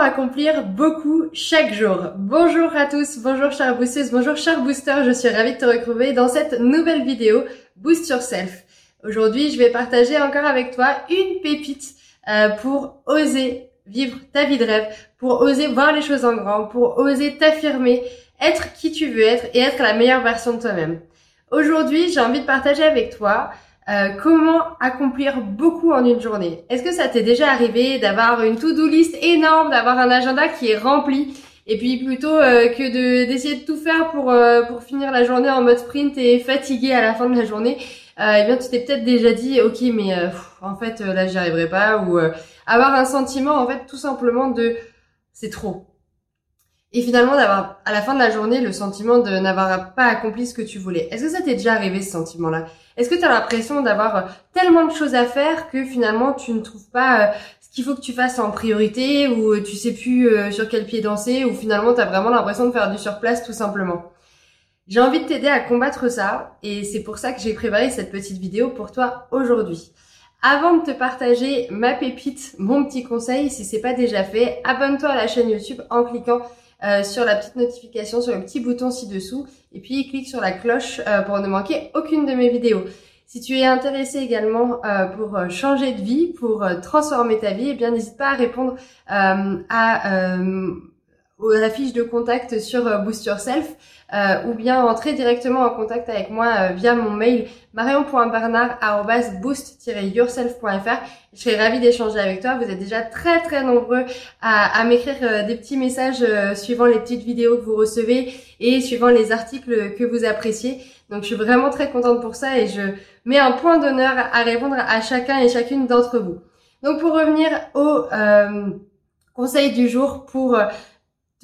Accomplir beaucoup chaque jour Bonjour à tous, bonjour chers boosters, bonjour chers boosters, je suis ravie de te retrouver dans cette nouvelle vidéo Boost Yourself. Aujourd'hui, je vais partager encore avec toi une pépite euh, pour oser vivre ta vie de rêve, pour oser voir les choses en grand, pour oser t'affirmer, être qui tu veux être et être la meilleure version de toi-même. Aujourd'hui, j'ai envie de partager avec toi euh, comment accomplir beaucoup en une journée? Est-ce que ça t'est déjà arrivé d'avoir une to-do list énorme, d'avoir un agenda qui est rempli? Et puis plutôt euh, que de d'essayer de tout faire pour euh, pour finir la journée en mode sprint et fatigué à la fin de la journée, eh bien tu t'es peut-être déjà dit ok mais en fait là j'y arriverai pas ou avoir un sentiment en fait tout simplement de c'est trop et finalement d'avoir à la fin de la journée le sentiment de n'avoir pas accompli ce que tu voulais. Est-ce que ça t'est déjà arrivé ce sentiment-là? Est-ce que tu as l'impression d'avoir euh, tellement de choses à faire que finalement tu ne trouves pas euh, ce qu'il faut que tu fasses en priorité ou euh, tu sais plus sur quel pied danser ou finalement tu as vraiment l'impression de faire du surplace tout simplement? J'ai envie de t'aider à combattre ça et c'est pour ça que j'ai préparé cette petite vidéo pour toi aujourd'hui. Avant de te partager ma pépite, mon petit conseil, si c'est pas déjà fait, abonne-toi à la chaîne YouTube en cliquant euh, sur la petite notification, sur le petit bouton ci-dessous et puis clique sur la cloche euh, pour ne manquer aucune de mes vidéos. Si tu es intéressé également euh, pour changer de vie, pour transformer ta vie, eh bien n'hésite pas à répondre à la fiche de contact sur euh, Boost Yourself euh, ou bien entrer directement en contact avec moi euh, via mon mail marion.bernard.boost-yourself.fr. Je serai ravie d'échanger avec toi. Vous êtes déjà très très nombreux à, à m'écrire des petits messages suivant les petites vidéos que vous recevez et suivant les articles que vous appréciez. Donc je suis vraiment très contente pour ça et je mets un point d'honneur à répondre à chacun et chacune d'entre vous. Donc pour revenir au conseil du jour pour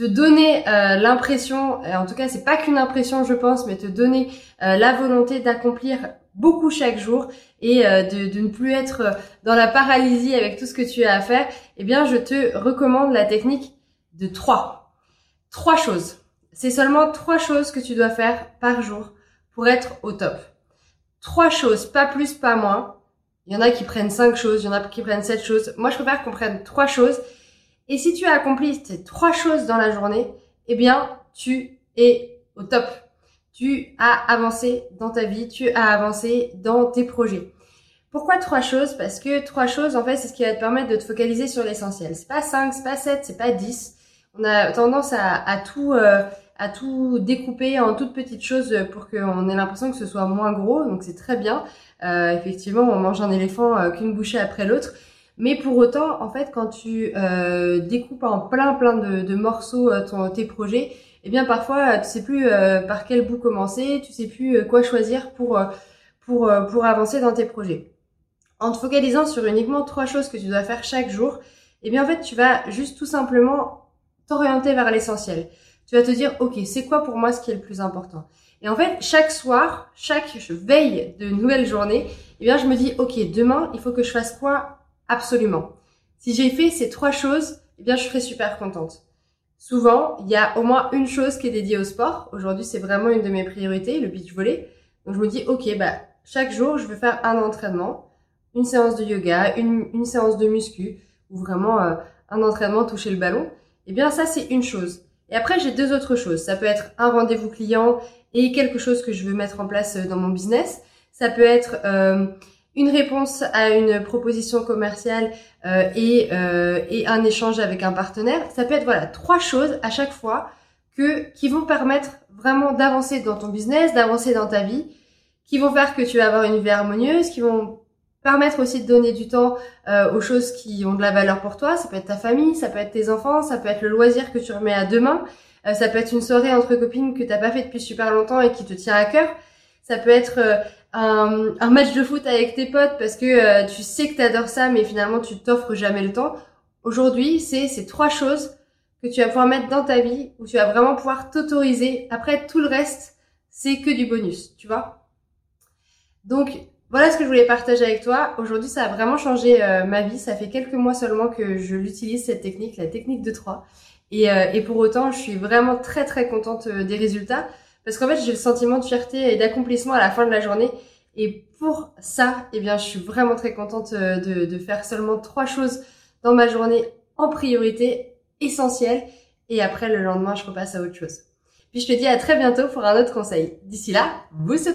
te donner euh, l'impression, en tout cas c'est pas qu'une impression je pense, mais te donner euh, la volonté d'accomplir beaucoup chaque jour et euh, de, de, ne plus être dans la paralysie avec tout ce que tu as à faire, eh bien je te recommande la technique de trois. Trois choses. C'est seulement trois choses que tu dois faire par jour pour être au top. Trois choses, pas plus, pas moins. Il y en a qui prennent cinq choses, il y en a qui prennent sept choses. Moi je préfère qu'on prenne trois choses et si tu as accompli ces trois choses dans la journée, eh bien, tu es au top. Tu as avancé dans ta vie, tu as avancé dans tes projets. Pourquoi trois choses? Parce que trois choses, en fait, c'est ce qui va te permettre de te focaliser sur l'essentiel. C'est pas cinq, c'est pas sept, c'est pas dix. On a tendance à, tout euh, à tout découper en toutes petites choses pour qu'on ait l'impression que ce soit moins gros. Donc c'est très bien. Euh, effectivement, on mange un éléphant euh, qu'une bouchée après l'autre. Mais pour autant, en fait, quand tu euh, découpes en plein plein de, morceaux euh, ton, tes projets, eh bien parfois tu sais plus euh, par quel bout commencer, tu sais plus quoi choisir pour pour pour avancer dans tes projets. En te focalisant sur uniquement trois choses que tu dois faire chaque jour, eh bien en fait tu vas juste tout simplement t'orienter vers l'essentiel. Tu vas te dire ok c'est quoi pour moi ce qui est le plus important? Et en fait chaque soir, chaque veille de nouvelle journée, eh bien je me dis ok demain il faut que je fasse quoi Absolument. Si j'ai fait ces trois choses, eh bien, je serai super contente. Souvent, il y a au moins une chose qui est dédiée au sport. Aujourd'hui, c'est vraiment une de mes priorités, le beach volley. Donc, je me dis, OK, bah, chaque jour, je vais faire un entraînement, une séance de yoga, une, séance de muscu, ou vraiment euh, un entraînement toucher le ballon. Eh bien, ça, c'est une chose. Et après, j'ai deux autres choses. Ça peut être un rendez-vous client et quelque chose que je veux mettre en place euh, dans mon business. Ça peut être euh, une réponse à une proposition commerciale euh, et, euh, et un échange avec un partenaire. Ça peut être voilà trois choses à chaque fois que qui vont permettre vraiment d'avancer dans ton business, d'avancer dans ta vie, qui vont faire que tu vas avoir une vie harmonieuse, qui vont permettre aussi de donner du temps euh, aux choses qui ont de la valeur pour toi. Ça peut être ta famille, ça peut être tes enfants, ça peut être le loisir que tu remets à demain, ça peut être une soirée entre copines que t'as pas fait depuis super longtemps et qui te tient à cœur. Ça peut être un, un, match de foot avec tes potes parce que euh, tu sais que tu adores ça, mais finalement tu t'offres jamais le temps. Aujourd'hui, c'est ces trois choses que tu vas pouvoir mettre dans ta vie où tu vas vraiment pouvoir t'autoriser. Après, tout le reste, c'est que du bonus, tu vois. Donc, voilà ce que je voulais partager avec toi. Aujourd'hui, ça a vraiment changé euh, ma vie. Ça fait quelques mois seulement que je l'utilise, cette technique, la technique de 3. Et, euh, et, pour autant, je suis vraiment très très contente euh, des résultats. Parce qu'en fait, j'ai le sentiment de fierté et d'accomplissement à la fin de la journée. Et pour ça, eh je suis vraiment très contente de, de faire seulement trois choses dans ma journée en priorité, essentielles. Et après, le lendemain, je repasse à autre chose. Puis je te dis à très bientôt pour un autre conseil. D'ici là, vous